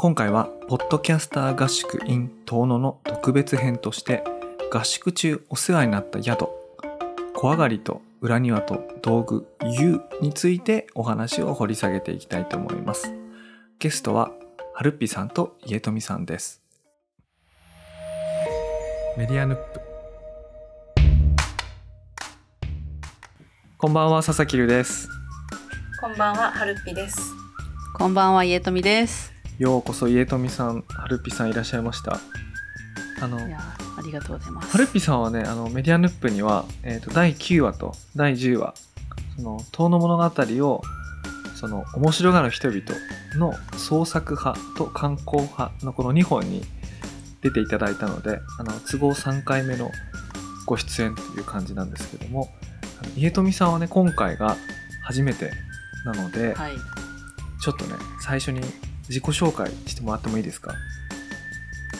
今回は、ポッドキャスター合宿 in 遠野の特別編として、合宿中お世話になった宿、小上がりと裏庭と道具 U についてお話を掘り下げていきたいと思います。ゲストは、はるっぴさんと家富さんです。メディアヌップ。こんばんは、佐々木るです。こんばんは、はるっぴです。こんばんは、家富です。ようこそ家富さん、はるっぴさんいらっしゃいました。あの、いやー、ありがとうございます。はるっぴさんはね、あのメディアヌップには、えー、と第9話と第10話、その遠野物語をその面白がる人々の創作派と観光派のこの2本に出ていただいたので、あの都合3回目のご出演という感じなんですけども、家富さんはね、今回が初めてなので、はい。ちょっとね、最初に自己紹介してもらってもいいですか？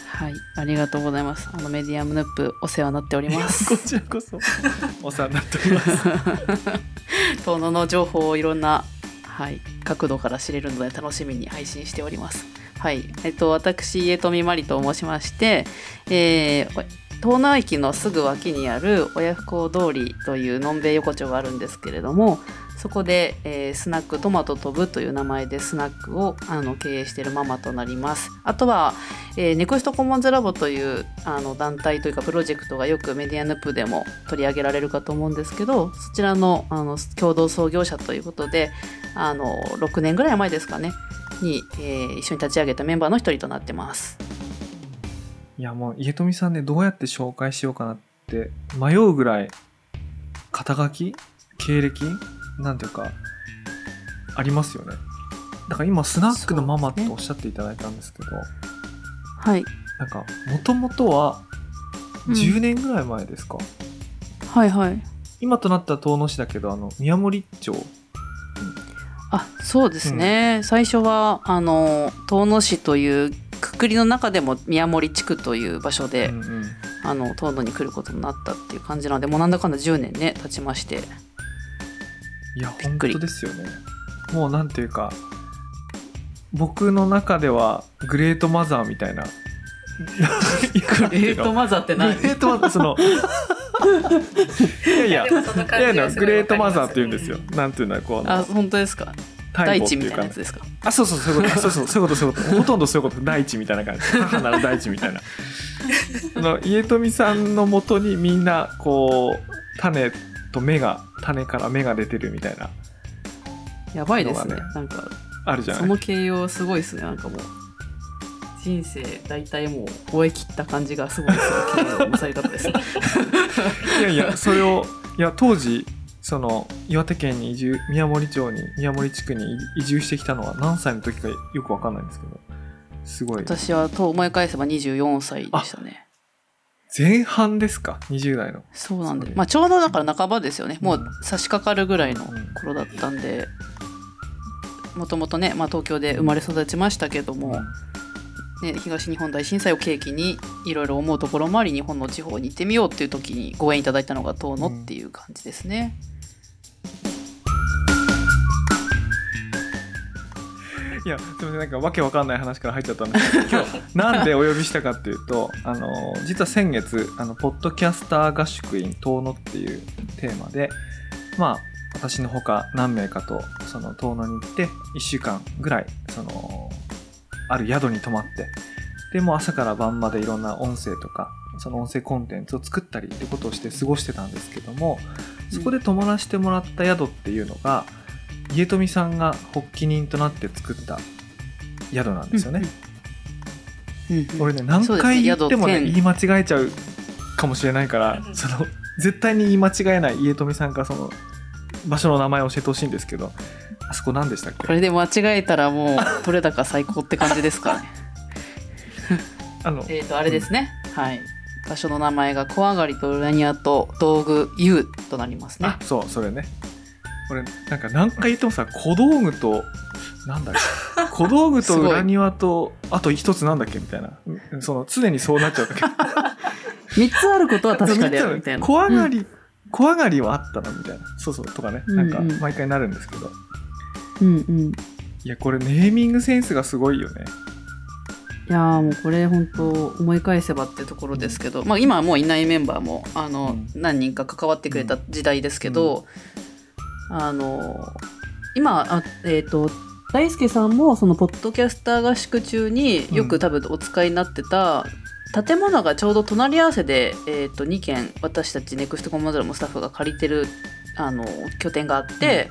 はい。ありがとうございます。あの、メディアムヌップ、お世話になっておりまこす。ちらこそお世話になっております。遠野の情報をいろんな、はい、角度から知れるので楽しみに配信しております。はい。えっと、私、家富まりと申しまして、えー、遠野駅のすぐ脇にある親不孝通りというのんべい横丁があるんですけれどもそこで、えースナックトマト飛ぶという名前でスナックをあの経営しているママとなります。あとは、えーネクストコモンズラボというあの団体というかプロジェクトがよくメディアヌップでも取り上げられるかと思うんですけどそちらのあの共同創業者ということであの6年ぐらい前ですかねに、えー一緒に立ち上げたメンバーの一人となってます。いやもう家富さんねどうやって紹介しようかなって迷うぐらい肩書き経歴なんていうかありますよね。だから今スナックのママっておっしゃっていただいたんですけどはい。なんかもともとはうん。10年ぐらい前ですか、はいはい。今となったら遠野市だけどあの宮森町。あそうですね、最初はあの遠野市というくくりの中でも宮森地区という場所で、うんうん。あの遠野に来ることになったっていう感じなのでもうなんだかんだ10年ね経ちましていや本当ですよね。もうなんていうか僕の中ではグレートマザーみたいな。グレートマザーってグレートマザーそのいやいやグレートマザーって言うんですよ、なんていうのはこうあ本当ですか？大大地みたいなやつですか？あそうそうそういうこと。そうそうそういうことそういうこと。ほとんどそういうこと。大地みたいな感じ。母なる大地みたいな。あの家富さんのもとにみんなこう種と芽が種から芽が出てるみたいな。やばいですね。なんかあるじゃない？その形容すごいですね。なんかもう人生大体もう終え切った感じがすごいする形容のされ方ですね。いやいやそれをいや当時その岩手県に移住宮森町に宮森地区に移住してきたのは何歳の時かよくわかんないんですけどすごい。私はと思い返せば24歳でしたね前半ですか？20代の。そうなんでまあちょうどだから半ばですよね。もうん。う差し掛かるぐらいのうん頃だったんでもともとね、まあ、東京で生まれ育ちましたけども、ね、東日本大震災を契機にいろいろ思うところもあり日本の地方に行ってみようっていう時にご縁いただいたのが遠野っていう感じですね。いやすみませんなんかわけわかんない話から入っちゃったんですけど 今日なんでお呼びしたかっていうとあの実は先月あのポッドキャスター合宿 in 遠野っていうテーマでまあ私のほか何名かとその遠野に行って1週間ぐらいそのある宿に泊まってでもう朝から晩までいろんな音声とかその音声コンテンツを作ったりってことをして過ごしてたんですけどもそこで泊まらせてもらった宿っていうのが、家富さんが発起人となって作った宿なんですよね。うんうん。俺ね何回言ってもね言い間違えちゃうかもしれないからうんその絶対に言い間違えない家富さんからその場所の名前を教えてほしいんですけどあそこ何でしたっけ？これで間違えたらもう取れ高最高って感じですかね。あのえっとあれですね、はい。場所の名前が小上がりと裏庭と道具 U となりますね。あ。そうそれね俺なんか何回言ってもさ小道具となんだっけ？小道具と裏庭とあと一つなんだっけ？みたいな。うん。その常にそうなっちゃうんだけ。ど3つあることは確かである。みたいな。小上がり、小上がりはあったなみたいな。そうそうとかね。なんかうん。うん毎回なるんですけど、うんうん。いやこれネーミングセンスがすごいよね。いやーもうこれ本当思い返せばってところですけど、まあ、今はもういないメンバーもあの、うん。何人か関わってくれた時代ですけど、あの今あえっ、と大輔さんもそのポッドキャスター合宿中によく多分お使いになってた、建物がちょうど隣り合わせで、えー、と2軒私たちネクストコモンズラのスタッフが借りてるあの拠点があって、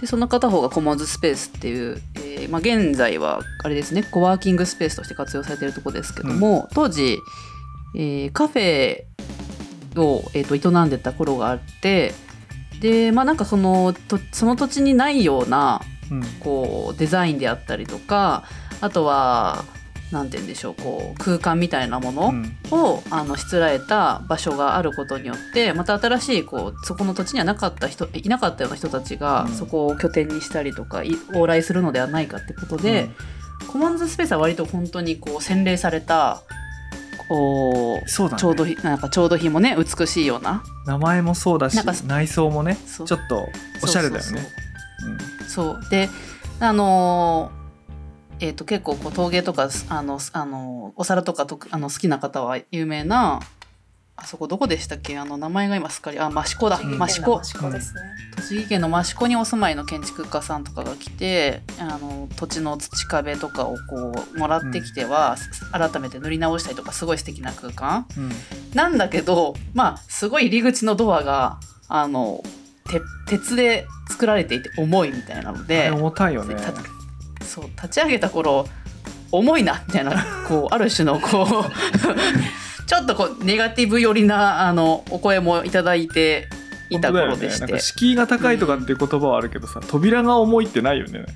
でその片方がコモンズスペースっていう、えーまあ、現在はあれですねコワーキングスペースとして活用されてるとこですけども、当時、えーカフェを、えー、と営んでた頃があってでまあなんかそのとその土地にないようなうん。こうデザインであったりとかあとは何て言うんでしょうこう空間みたいなもの、うん。をあのしつらえた場所があることによってまた新しいこうそこの土地にはなかった人いなかったような人たちがうん。そこを拠点にしたりとか、い往来するのではないかってことで、コモンズスペースは割と本当にこう洗練されたこうそうだね。ちょうどひなんかちょうど日もね美しいような。名前もそうだし内装もねちょっとおしゃれだよね。そうであのーえー、と結構こう陶芸とかすあのすあのお皿とかとあの好きな方は有名なあそこどこでしたっけ？あの名前が今すっかり。あ益子だ。益子。益子ですね。栃木県の益子にお住まいの建築家さんとかが来てあの土地の土壁とかをこうもらってきては、改めて塗り直したりとかすごい素敵な空間。うん。うんなんだけどまあすごい入り口のドアがあのて鉄で作られていて重いみたいなのあでれ重たいよね。たそう立ち上げた頃重いなみたいなこうある種のこうちょっとこうネガティブ寄りなあのお声もいただいていた頃でして、ね。敷居が高いとかっていう言葉はあるけどさ扉が重いってないよね。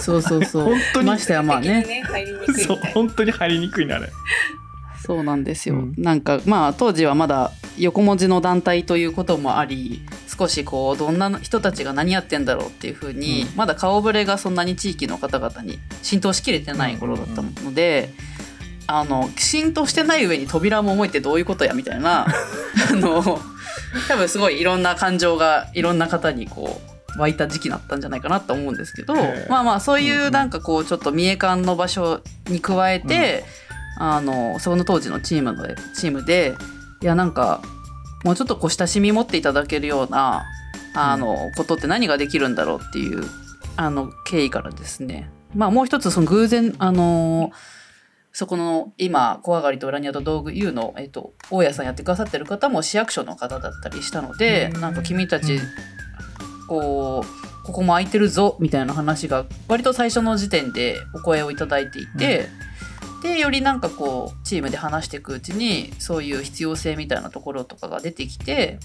そうそうそう。本当に。ましてやまあね。そう。本当に入りにくいなあれ。そうなんですよ、うん。なんかまあ当時はまだ横文字の団体ということもあり少しこうどんな人たちが何やってんだろうっていうふうに、うん。まだ顔ぶれがそんなに地域の方々に浸透しきれてない頃だったので、あの浸透してない上に扉も重いってどういうことやみたいな。あの多分すごいいろんな感情がいろんな方にこう湧いた時期だったんじゃないかなと思うんですけどまあまあそういうんううん。なんかこうちょっと見え感の場所に加えて、あのその当時のチームのチームでいやなんかもうちょっとこう親しみ持っていただけるようなあの、ことって何ができるんだろうっていうあの経緯からですね。まあもう一つその偶然あのそこの今小上がりと裏庭と道具 U の、えっと、大家さんやってくださってる方も市役所の方だったりしたのでうん。なんか君たちうん。こうここも空いてるぞみたいな話が割と最初の時点でお声をいただいていて、でよりなんかこうチームで話していくうちにそういう必要性みたいなところとかが出てきて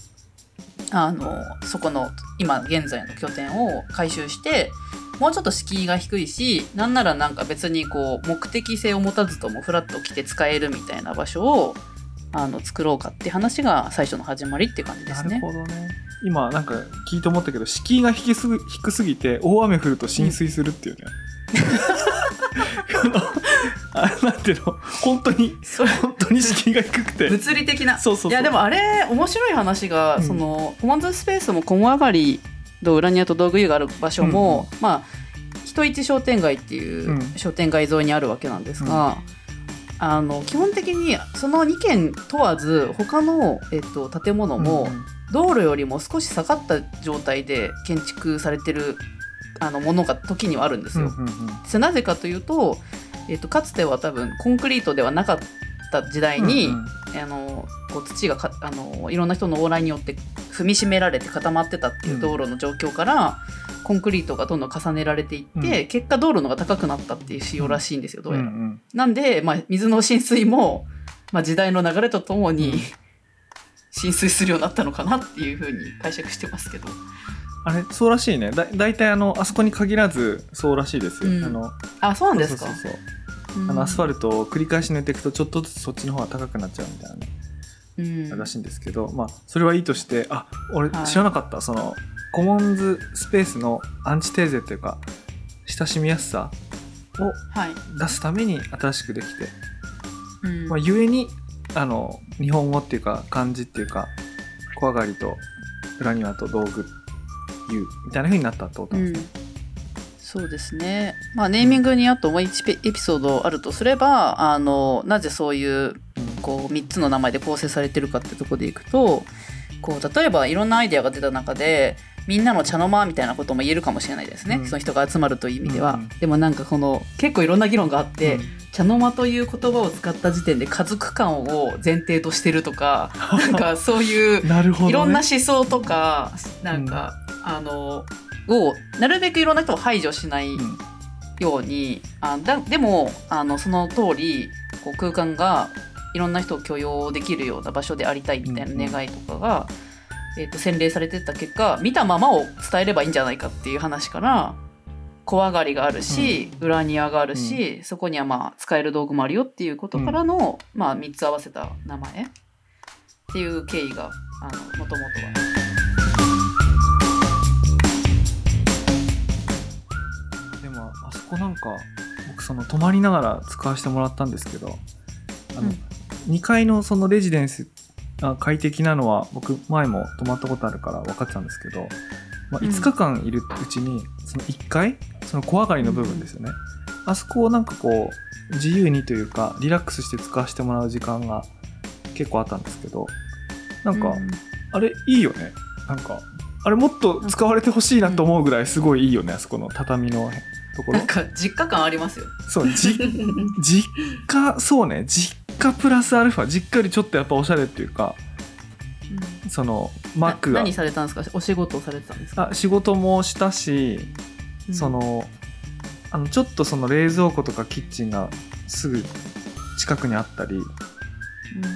あのそこの今現在の拠点を回収してもうちょっと敷居が低いしなんならなんか別にこう目的性を持たずともフラッと来て使えるみたいな場所をあの作ろうかって話が最初の始まりって感じでなすね。るほどね。今なんか聞いて思ったけど敷居が低すぎ低すぎて大雨降ると浸水するっていうね、あ なんていうの？本当に本当に敷居が低くて。物理的な。そうそういやでもあれ面白い話が、うん。そのコマンドスペースも小上がりと裏庭と道具湯がある場所も、まあ人市商店街っていううん。商店街沿いにあるわけなんですが、あの基本的にその2軒問わず他の、えっと、建物も、うん道路よりも少し下がった状態で建築されてるあのものが時にはあるんですよ。うんうんうん。それなぜかというと,、えっとかつては多分コンクリートではなかった時代に、うんうんあのこう土がかあのいろんな人の往来によって踏みしめられて固まってたっていう道路の状況から、コンクリートがどんどん重ねられていって、う結果道路のが高くなったっていう仕様らしいんですよどうやら。うんうんなんで、まあ、水の浸水も、まあ、時代の流れとともに、うん。浸水するようになったのかなっていうふうに解釈してますけど。あれそうらしいね。だ大体あのあそこに限らずそうらしいですよ、うん。あのあそうなんですか？そうそうそうあのアスファルトを繰り返し塗っていくとちょっとずつそっちの方が高くなっちゃうみたいなね、うん。らしいんですけどまあそれはいいとしてあ俺はい。知らなかった、そのコモンズスペースのアンチテーゼっていうか親しみやすさをはい。出すために新しくできて、うん。まあ、ゆえにあの日本語っていうか漢字っていうか小上がりと裏庭と道具言うみたいな風になったってことうなんですね、ん、そうですね。まあネーミングにあともう1エピソードあるとすれば、あのなぜそういうこう3つの名前で構成されてるかってとこでいくと、こう例えばいろんなアイデアが出た中で。みんなの茶の間みたいなことも言えるかもしれないですね、うん。その人が集まるという意味では、うんでもなんかこの結構いろんな議論があって、うん。茶の間という言葉を使った時点で家族間を前提としてるとか なんかそういうなるほど、ね、いろんな思想とかなんか、あのをなるべくいろんな人を排除しないうん。ように、あだでもあのその通りこう空間がいろんな人を許容できるような場所でありたいみたいな願いとかが、えー、と洗礼されてった結果見たままを伝えればいいんじゃないかっていう話から怖がりがあるし、裏庭があるし、そこにはまあ使える道具もあるよっていうことからの、まあ、3つ合わせた名前っていう経緯がもともとは。こなんか僕その泊まりながら使わせてもらったんですけどあの、うん。2階のそのレジデンスあ快適なのは僕前も泊まったことあるから分かってたんですけど、まあ、うん。5日間いるうちにその1階その小上がりの部分ですよね、あそこをなんかこう自由にというかリラックスして使わせてもらう時間が結構あったんですけどなんか、うん。あれいいよね。なんかあれもっと使われてほしいなと思うぐらいすごいいいよねあそこの畳のところ。なんか実家感ありますよ。そうじ 実家そうね。実家プラスアルファ。実家よりちょっとやっぱおしゃれっていうかそのマックが。な何されたんですか？お仕事をされてたんですか、あ仕事もしたし、うん。そのあのちょっとその冷蔵庫とかキッチンがすぐ近くにあったりうん。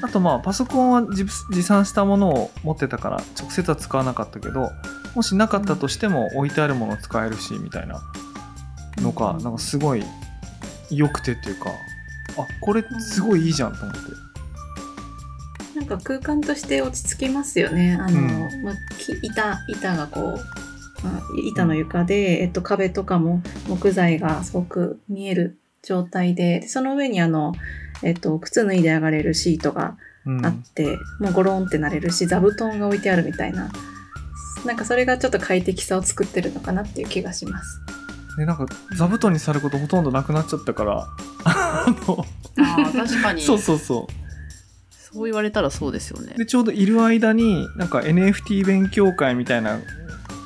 あとまあパソコンは持持参したものを持ってたから直接は使わなかったけどもしなかったとしても置いてあるもの使えるしみたいなのがうんなんかすごい良くてっていうかあこれすごいいいじゃんと思ってなんか空間として落ち着きますよね。あの、うんまあ、き板板がこう、まあ板の床で、えっと、壁とかも木材がすごく見える状態で、でその上にあの、えっと、靴脱いで上がれるシートがうんあって、もうゴロンってなれるし、座布団が置いてあるみたいな。なんかそれがちょっと快適さを作ってるのかなっていう気がします。でなんか座布団にされることほとんどなくなっちゃったから。あのあー確かに。そうそうそう。そう言われたらそうですよね。でちょうどいる間になんか NFT 勉強会みたいな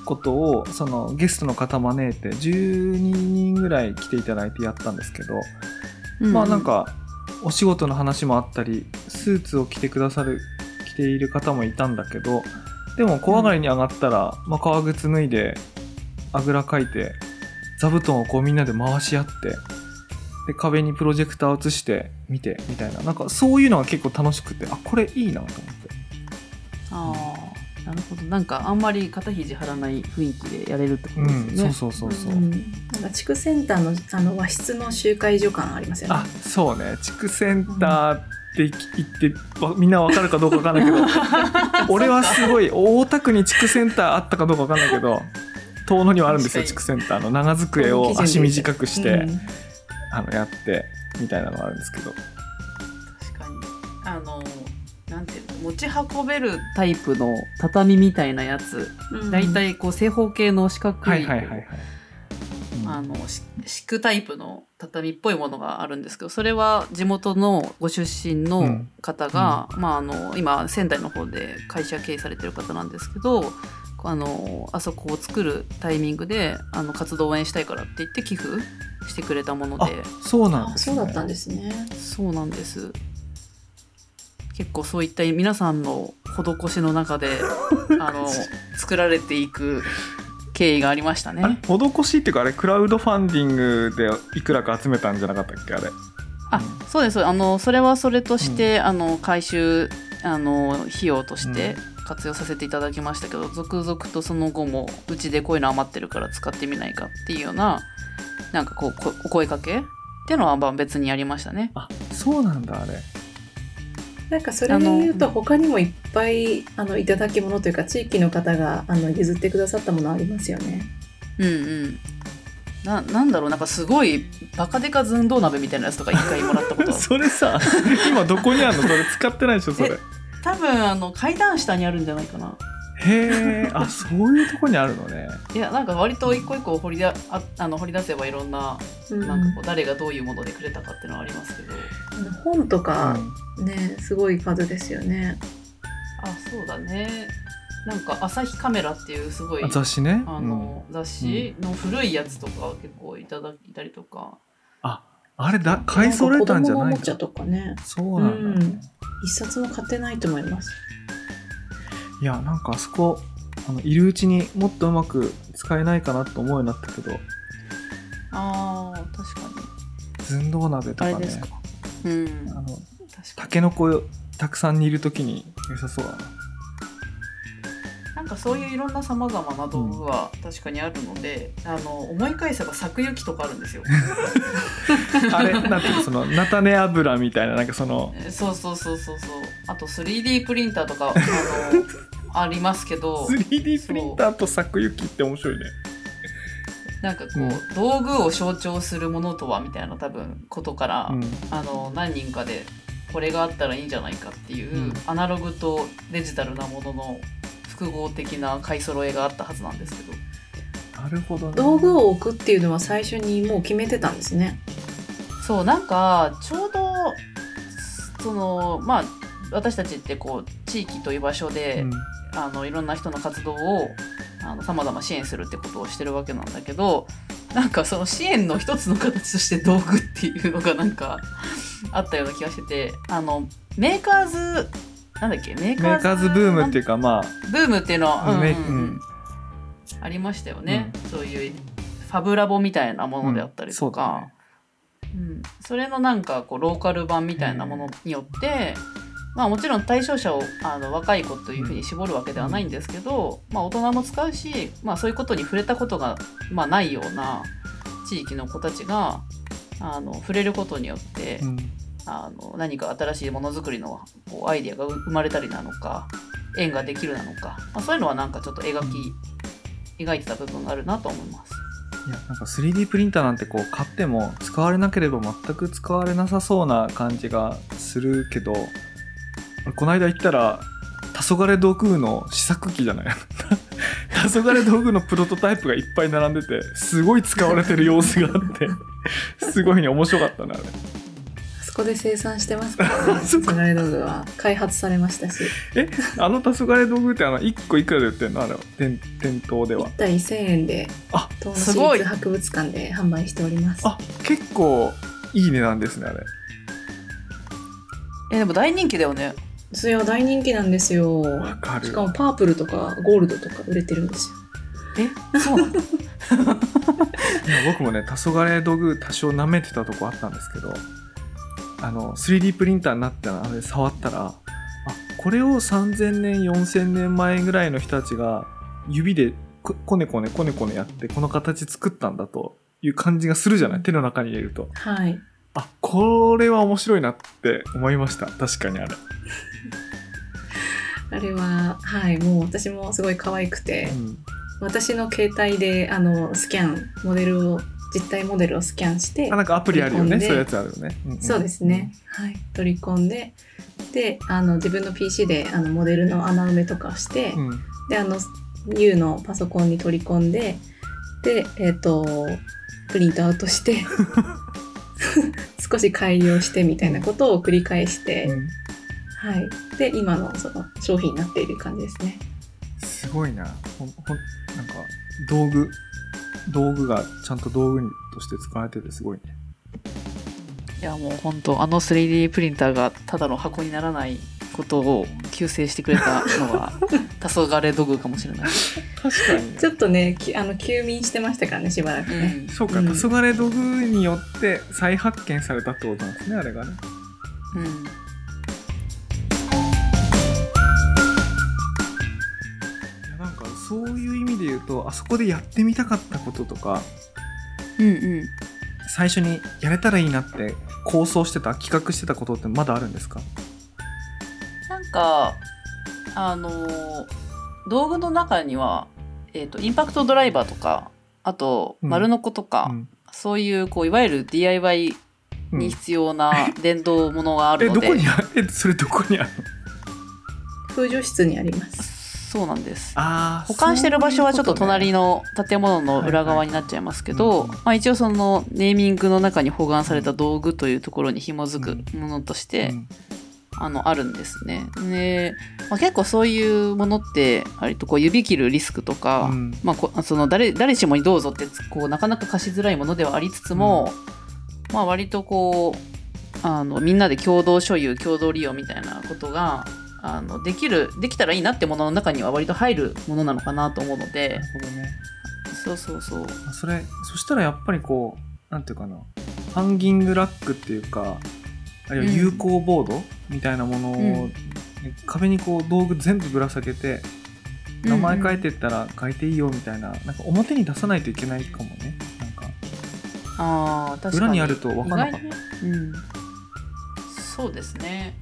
ことをそのゲストの方招いて12人ぐらい来ていただいてやったんですけど、うまあなんかお仕事の話もあったりスーツを着てくださる着ている方もいたんだけどでも小上がりに上がったら、まあ、革靴脱いであぐらかいて座布団をこうみんなで回し合ってで壁にプロジェクターを映して見てみたいななんかそういうのが結構楽しくてあこれいいなと思って。ああなるほどなんかあんまり肩肘張らない雰囲気でやれるってことうん、ですよね。そうそうそうそう。んなんか地区センターのあの和室の集会所感ありますよね。あそうね地区センターって言ってわみんなわかるかどうかわかんないけど 俺はすごい大田区に地区センターあったかどうかわかんないけど遠野にはあるんですよ地確区センターの。長机を足短くして、うん。あのやってみたいなのがあるんですけど。確かに。あのなんていうの持ち運べるタイプの畳みたいなやつ。うん。だいたいこう正方形の四角い,、はいはいはいあのし敷くタイプの畳っぽいものがあるんですけどそれは地元のご出身の方が、まあ、あの今仙台の方で会社経営されてる方なんですけどあのあそこを作るタイミングであの活動を応援したいからって言って寄付してくれたものあでそうなんあですね。そうだったんですね。そうなんです。結構そういった皆さんの施しの中で あの作られていく経緯がありましたね。施しっていうかあれクラウドファンディングでいくらか集めたんじゃなかったっけあれ。あそうです。あのそれはそれとして、あの回収あの費用として活用させていただきましたけど、続々とその後もうちでこういうの余ってるから使ってみないかっていうようななんかこうこお声かけっていうのはまあ別にやりましたね。あそうなんだあれ。なんかそれで言うと他にもいっぱいあのいただき物というか地域の方があの譲ってくださったものありますよね。うんうん。ななんだろうなんかすごいバカデカ寸胴鍋みたいなやつとか一回もらったこと。あ るそれさ今どこにあるの？それ使ってないでしょそれ多分あの階段下にあるんじゃないかな。へえ。あそういうとこにあるのね。いやなんか割と一個一個掘りだああの掘り出せばいろんなうん。なんかこう誰がどういうものでくれたかっていうのはありますけど。本とうかんね、すごい数ですよね。あそうだね。なんか朝日カメラっていうすごいあ雑誌ね。あの、雑誌の古いやつとか結構いただいたりとか、あれだ買い揃えたんじゃないかそうなんだ、ね一冊も買ってないと思います。いやなんかあそこあのいるうちにもっとうまく使えないかなと思うようになったけど。あー確かに。寸胴鍋とかね。あれですか。うん。あのたけのこたくさん煮るときに良さそうだな。になんかそういういろんなさまざまな道具は確かにあるので、あの思い返せば作行きとかあるんですよ。あれなんていうのその菜種油みたいななんかそのえそうそうそうそうそう。あと 3D プリンターとかあの ありますけど 3D プリンターと作行きって面白いね。なんかこう、うん。道具を象徴するものとはみたいな多分ことから、うん。あの何人かでこれがあったらいいんじゃないかっていう、うん。アナログとデジタルなものの複合的な買い揃えがあったはずなんですけど。なるほどね。道具を置くっていうのは最初にもう決めてたんですね。そうなんかちょうどそのまあ私たちってこう地域という場所で、うん。あのいろんな人の活動をさまざま支援するってことをしてるわけなんだけどなんかその支援の一つの形として道具っていうのがなんかあったような気がしててあのメーカーズなんだっけ？メーメーカーズブームっていうかまあブームっていうのは、うん。うんありましたよね、そういうファブラボみたいなものであったりとか、うん。そうだね。うん、それのなんかこうローカル版みたいなものによって、まあ、もちろん対象者をあの若い子というふうに絞るわけではないんですけど、まあ、大人も使うし、まあ、そういうことに触れたことが、まあ、ないような地域の子たちがあの触れることによって、うんあの何か新しいものづくりのこうアイデアが生まれたりなのか縁ができるなのか、まあ、そういうのはなんかちょっと描き描いてた部分があるなと思います。いやなんか 3D プリンターなんてこう買っても使われなければ全く使われなさそうな感じがするけどこの間行ったら黄昏道具の試作機じゃない？黄昏道具のプロトタイプがいっぱい並んでてすごい使われてる様子があってすごいね面白かったなあれそこで生産してますからね。そっか。黄昏道具は開発されましたし、あの黄昏道具ってあの1個いくらで売ってんの？あれは。店店頭では。1体1000円であ東野すごい。市立博物館で販売しております。あ結構いい値段ですねあれ。えでも大人気だよね。それは大人気なんですよ。わかる。しかもパープルとかゴールドとか売れてるんですよ。え？そうなの？いや僕もね黄昏道具多少舐めてたとこあったんですけどあの 3D プリンターになってあれ触ったらあこれを3000年4000年前ぐらいの人たちが指でここねこねこねこねやってこの形作ったんだという感じがするじゃない？手の中に入れると。はい。あこれは面白いなって思いました。確かにあれ、あれは、はい、もう私もすごい可愛くて、うん。私の携帯であのスキャン、モデルを、実体モデルをスキャンしてあ、なんかアプリあるよね。そういうやつあるよね、んんそうですね、はい、取り込んで、で、あの自分の PC であのモデルの穴埋めとかをして、うん。で、あの U のパソコンに取り込んで、で、えっ、と、プリントアウトして、少し改良してみたいなことを繰り返して、うん。はい。で、今のその商品になっている感じですね。すごいな。ほんほんなんか道具道具がちゃんと道具にとして使われててすごいねいやもう本当あの 3D プリンターがただの箱にならないことを救世してくれたのは 黄昏道具かもしれない。確かにねちょっとね、きあの休眠してましたからね、しばらくね。うんそうか、うん黄昏道具によって再発見されたってことなんですねあれがねうんそういう意味で言うとあそこでやってみたかったこととかうんうん。最初にやれたらいいなって構想してた企画してたことってまだあるんですか？なんかあのー道具の中には、えー、とインパクトドライバーとかあとうん。丸ノコとか、うん。そういうこういわゆる DIY うん。に必要な 電動ものがあえるので、どこにあえそれどこにある風除室にあります。そうなんです。保管してる場所はちょっと隣のの建物の裏側になっちゃいますけど、まあ、一応そのネーミングの中に保管された道具というところに紐づくものとして、あのあるんですね。で、まあ、結構そういうものって割とこう指切るリスクとか、まあ、こその誰誰しもにどうぞってこうなかなか貸しづらいものではありつつも、まあ、割とこうあのみんなで共同所有共同利用みたいなことがあのできるできたらいいなってものの中には割と入るものなのかなと思うので。なるほどね。そうそうそう。まあそれそしたらやっぱりこうなんていうかな。ハンギングラックっていうかあるいは有効ボードみたいなものを、うん。壁にこう道具全部ぶら下げて名前書いてったら書いていいよみたいな,、なんか表に出さないといけないかもね。なんか。あー確かに。裏にあると分かんなかった。うん、そうですね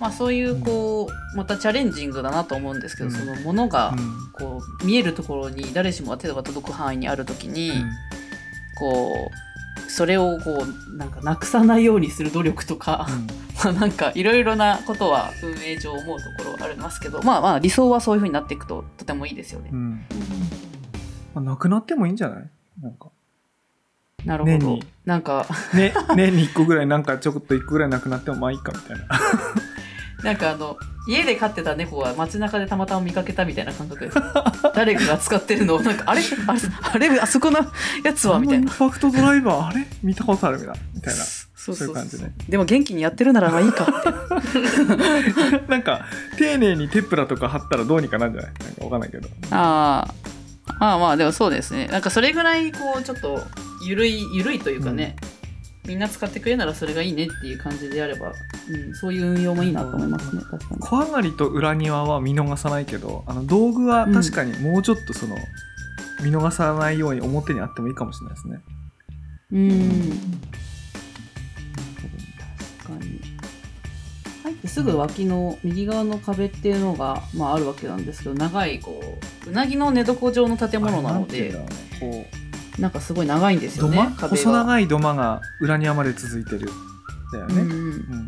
まあそういうこう、またチャレンジングだなと思うんですけど、うん。そのものがうん。こう見えるところに誰しもが手が届く範囲にある時に、うん。こうそれをこうなんかなくさないようにする努力とか、まあなんかいろいろなことは運営上思うところはありますけどまあまあ理想はそういう風になっていくととてもいいですよね。う。ん。まあ、なくなってもいいんじゃない？なんか。なるほど。なんか。ね年に1個ぐらいなんかちょっと1個ぐらいなくなってもまあいいかみたいななんかあの家で飼ってた猫は街中でたまたま見かけたみたいな感覚です。誰かが使ってるのをなんかあれ？あれ？あれ？あそこのやつは？みたいな。あのイン。パクトドライバーあれ？見たことあるみたいな。みたいなそう。そういう感じね。でも元気にやってるならまあいいかって。なんか丁寧にテプラとか貼ったらどうにかなんじゃない？なんかわかんないけど。ああまあまあでもそうですね。なんかそれぐらいこうちょっとゆるいゆるいというかね、みんな使ってくれるならそれがいいねっていう感じであれば、うん、そういう運用もいいなと思いますね確かに。小上がりと裏庭は見逃さないけどあの道具は確かにもうちょっとその、見逃さないように表にあってもいいかもしれないですね。うん確かに入ってすぐ脇の右側の壁っていうのが、まあ、あるわけなんですけど長いこううなぎの寝床状の建物なのであれんていうなんかすごい長いんですよね壁細が。長い土間が裏庭まで続いてるだよね。うんうんうん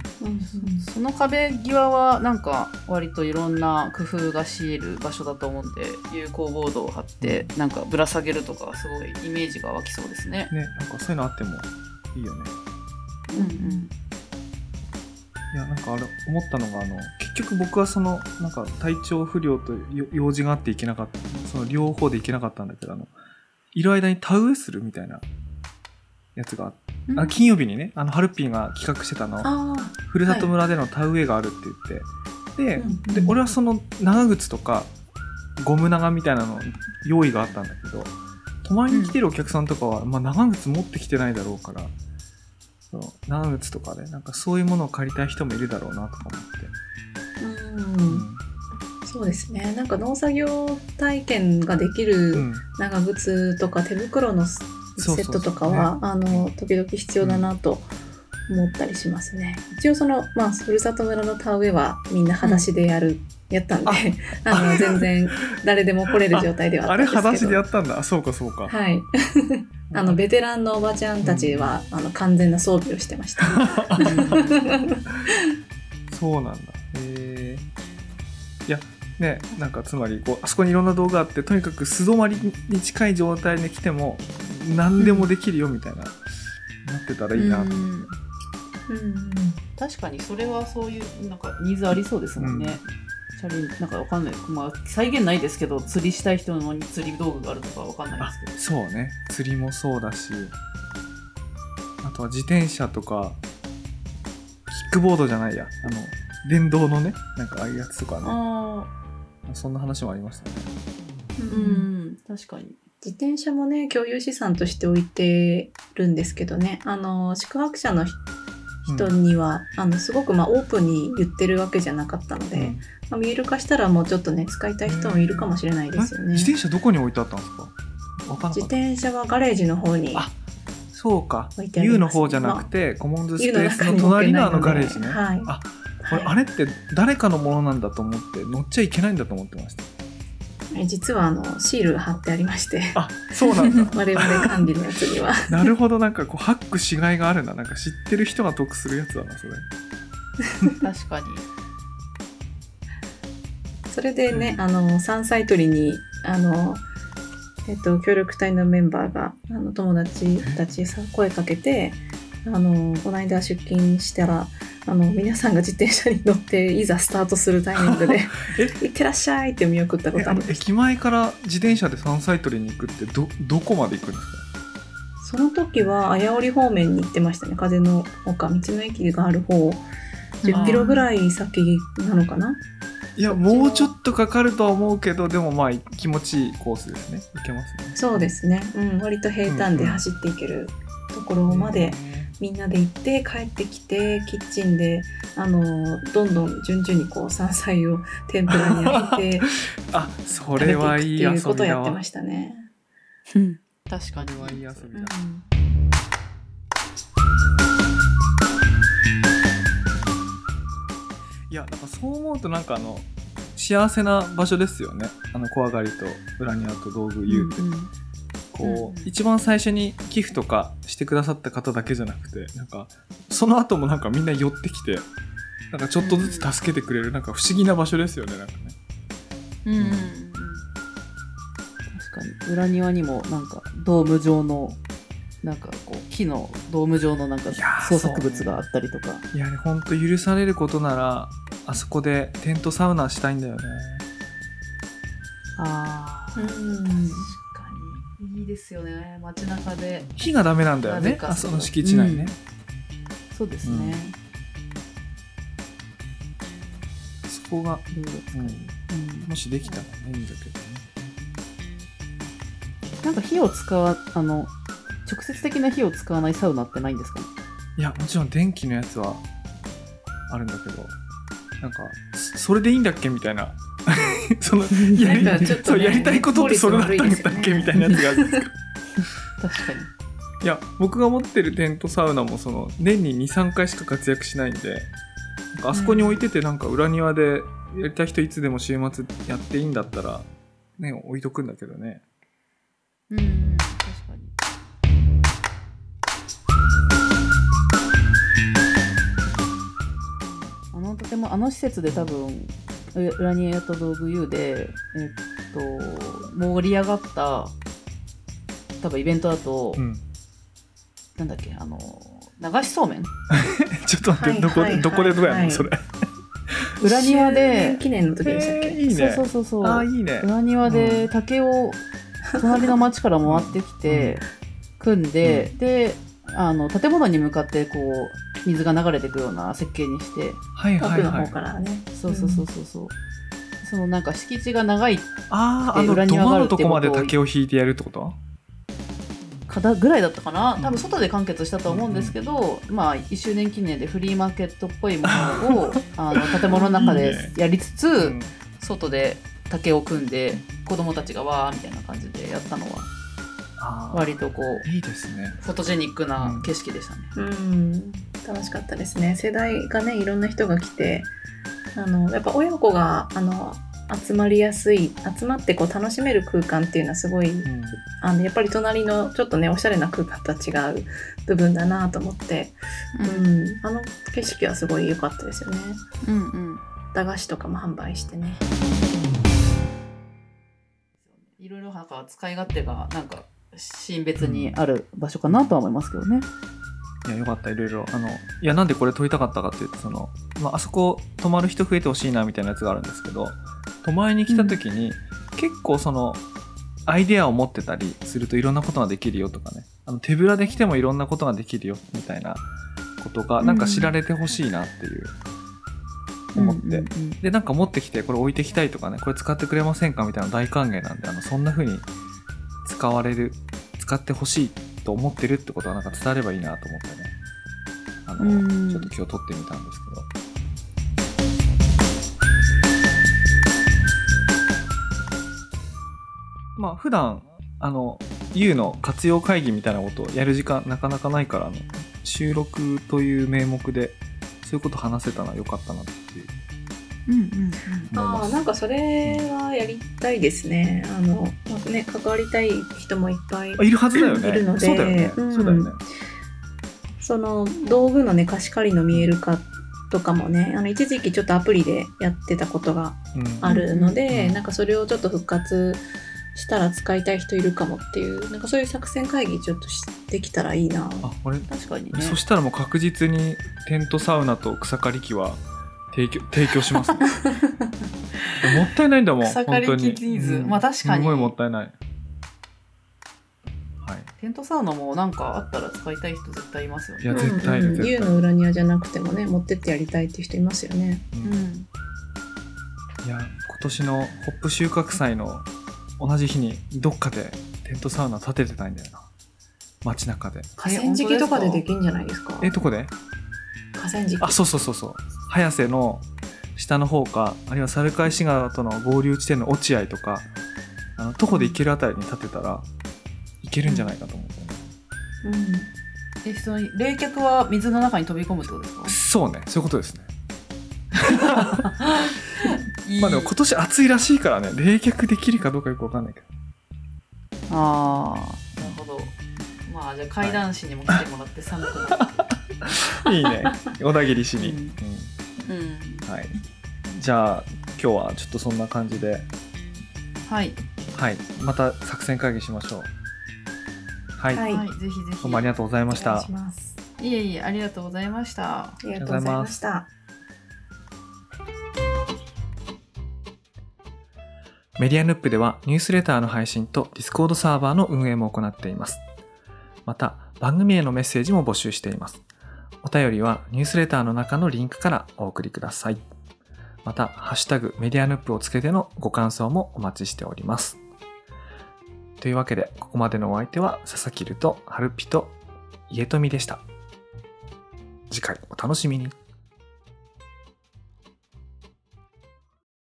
その壁際はなんか割といろんな工夫がし得る場所だと思うんで有効ボードを貼ってなんかぶら下げるとかすごいイメージが湧きそうですね。ねなんかそういうのあってもいいよね。うんうんいやなんかあれ思ったのがあの結局僕はそのなんか体調不良とよ用事があって行けなかったその両方で行けなかったんだけどあのいる間に田植えするみたいなやつがあって金曜日にねあのハルピーが企画してたの。あふるさと村での田植えがあるって言って、うんでで俺はその長靴とかゴム長みたいなの用意があったんだけど泊まりに来てるお客さんとかは、まあ、長靴持ってきてないだろうからそう長靴とかでなんかそういうものを借りたい人もいるだろうなとか思って、あ、うん、そうですね。なんか農作業体験ができるうん長靴とか手袋のセットとかは、あの時々必要だなと思ったりしますね。一応そのまあふるさと村の田植えはみんな裸足でやる、やったんで、あの全然誰でも来れる状態ではああれったんですけど。裸足でやったんだあそうかそうか、はい。あのベテランのおばちゃんたちは、あの完全な装備をしてました。そうなんだへえいやねなんかつまりこうあそこにいろんな道具があってとにかく素泊まりに近い状態で来ても何でもできるよみたいな、なってたらいいな。と、うん。うん。確かにそれはそういうなんかニーズありそうですもんね。チャレンジなんかわかんない、まあ、再現ないですけど釣りしたい人のに釣り道具があるとかわかんないあですけど。そうね。釣りもそうだし。あとは自転車とかキックボードじゃないや。あの電動のねなんかああいうやつとかね。あそんな話もありましたね。あうん。確かに。自転車もね共有資産として置いてるんですけどね。あの宿泊者のひ人には、あのすごくまあオープンに言ってるわけじゃなかったので、うん。まあ、見える化したらもうちょっとね使いたい人もいるかもしれないですよね。え自転車どこに置いてあったんですか？わかんな自かった。転車はガレージの方にあそうか。U の方じゃなくて、コモンズスペースの隣のあのガレージね、はいあこれあれって誰かのものなんだと思って乗っちゃいけないんだと思ってました。え実はあのシールが貼ってありまして。あそうなんだ。我々管理のやつには。なるほどなんかこうハックしがいがあるな。なんか知ってる人が得するやつだなそれ。確かに。それでね、あの、山菜採りに、あの、えっと、協力隊のメンバーが、あの、友達たちさ、声かけて、あの、この間出勤したら、あの、皆さんが自転車に乗って、いざスタートするタイミングで、えいってらっしゃいって見送ったことあります。駅前から自転車で山菜採りに行くってどどこまで行くんですか？その時は、綾織方面に行ってましたね。風の丘、道の駅がある方、10キロぐらい先なのかな？いやもうちょっとかかるとは思うけどでもまあ気持ちいいコースですね。行けますね。そうですね。うん、割と平坦で走っていけるところまで、みんなで行って帰ってきてキッチンであのどんどん順々にこう山菜を天ぷらに揚げて あそれはいい遊びいうことをやってましたね。うん。確かにはいい遊びだ。うんいやなんかそう思うとなんかあの幸せな場所ですよね。あの怖がりと裏庭と道具言うて、うんこう、うん一番最初に寄付とかしてくださった方だけじゃなくてなんかその後もなんかみんな寄ってきてなんかちょっとずつ助けてくれるなんか不思議な場所ですよねなんかね。うんうんうん。確かに。裏庭にもなんかドーム状のなんかこう木のドーム状のなんか創作物があったりとか、いやねほんと許されることならあそこでテントサウナしたいんだよね。ああ、うんですよね。街中で。火がダメなんだよね。あその敷地内ね、そうですね、そこが、いろいろ使えるうん。もしできたらねいいんだけどね。なんか火を使わあの直接的な火を使わないサウナってないんですかね？いやもちろん電気のやつはあるんだけどなんかそそれでいいんだっけ？みたいな そのやりねそうやりたいことってそれだったんだっけ、みたいなやつがあるんですか 確かに。いや僕が持ってるテントサウナもその年に23回しか活躍しないんでなんかあそこに置いててなんか裏庭でやりたい人いつでも週末やっていいんだったらね置いとくんだけどね。うん確かに。あの建物あの施設で多分う裏庭と道具 U でえっと盛り上がった多分イベントだと、うん。なんだっけあの流しそうめん？ちょっと待って、どこで、はいはいどこでどうやんの、はい。それ。裏庭周で年記念の時でしたっけ、えーいいねそうそう。そうそうああいいね。裏庭で竹を隣の町から回ってきて組んで、であの建物に向かってこう水が流れていくような設計にしてはいはいはい。方からね。そうそうそうそうそう、そのなんか敷地が長いあああの裏庭がある土間のとこまで竹を引いてやるってこと？方ぐらいだったかな。うん。多分外で完結したと思うんですけど、まあ1周年記念でフリーマーケットっぽいものを あの建物の中でいいね。やりつつうん。外で竹を組んで子供たちがわーみたいな感じでやったのは割とこういいですね。フォトジェニックな景色でしたね。うん、楽しかったですね。世代がね、いろんな人が来て、あの、やっぱ親子が、あの、集まりやすい、集まってこう楽しめる空間っていうのはすごい、うんあの、やっぱり隣のちょっとね、おしゃれな空間とは違う部分だなと思って、うん、あの景色はすごい良かったですよね。うんうん駄菓子とかも販売してね。いろいろなんか使い勝手がなんかシーン別にある場所かなとは思いますけどね。いやよかったいろいろ。あのいやなんでこれ撮りたかったかっていうとその、まああそこ泊まる人増えてほしいなみたいなやつがあるんですけど泊まりに来た時に、結構そのアイデアを持ってたりするといろんなことができるよとかね。あの手ぶらで来てもいろんなことができるよみたいなことがなんか知られてほしいなっていう、思って、うんうんうん。でなんか持ってきてこれ置いてきたいとかねこれ使ってくれませんかみたいな大歓迎なんであのそんな風に使われる使ってほしいと思ってるってことはなんか伝わればいいなと思ってね。あの、うん。ちょっと今日撮ってみたんですけど。まあ普段あの U の活用会議みたいなことをやる時間なかなかないからあの収録という名目でそういうこと話せたのは良かったなっていうああ、なんかそれはやりたいですね。あの、まあね、関わりたい人もいっぱいあいるはずだよね。いるのでそうだよね。うんそうだよね。その道具のね貸し借りの見える化っとかもねあの一時期ちょっとアプリでやってたことがうんあるので、うんなんかそれをちょっと復活したら使いたい人いるかもっていうなんかそういう作戦会議ちょっとしてきたらいいなあ俺確かにねそしたらもう確実にテントサウナと草刈り機は提供提供します、ね、もったいないんだもん草刈り機本当に。ニーズ。うん。まあ確かに。すごいもったいない。はい。テントサウナもなんかあったら使いたい人絶対いますよね。いや絶対いる絶対うん。うん、湯の裏庭じゃなくてもね持ってってやりたいっていう人いますよね。うん。うん。いや今年のホップ収穫祭の同じ日にどっかでテントサウナ建ててたいんだよな。街中で。河川敷とかでできんじゃないですか？えどこで？河川敷。あそうそうそうそう。早瀬の下の方かあるいは猿飼市川との合流地点の落合とかあの徒歩で行けるあたりに建てたら行けるんじゃないかと思って、うん。えその冷却は水の中に飛び込むってことですか？そうね。そういうことですね。まあでも今年暑いらしいからね。冷却できるかどうかよくわかんないけど。ああなるほど。まあじゃあ階段師にも来てもらって寒くなる。い いね。小田切しに、うん。ううん。んはい。じゃあ今日はちょっとそんな感じで。はい、はい。また作戦会議しましょう。はい、はい。はい、ぜひぜひ。どうもありがとうございました。いえいえありがとうございました。ありがとうございましたメディアヌップではニュースレターの配信と Discord サーバーの運営も行っています。また、番組へのメッセージも募集しています。お便りはニュースレターの中のリンクからお送りください。また、ハッシュタグメディアヌップをつけてのご感想もお待ちしております。というわけで、ここまでのお相手は佐々木るとハルピと家富でした。次回お楽しみに。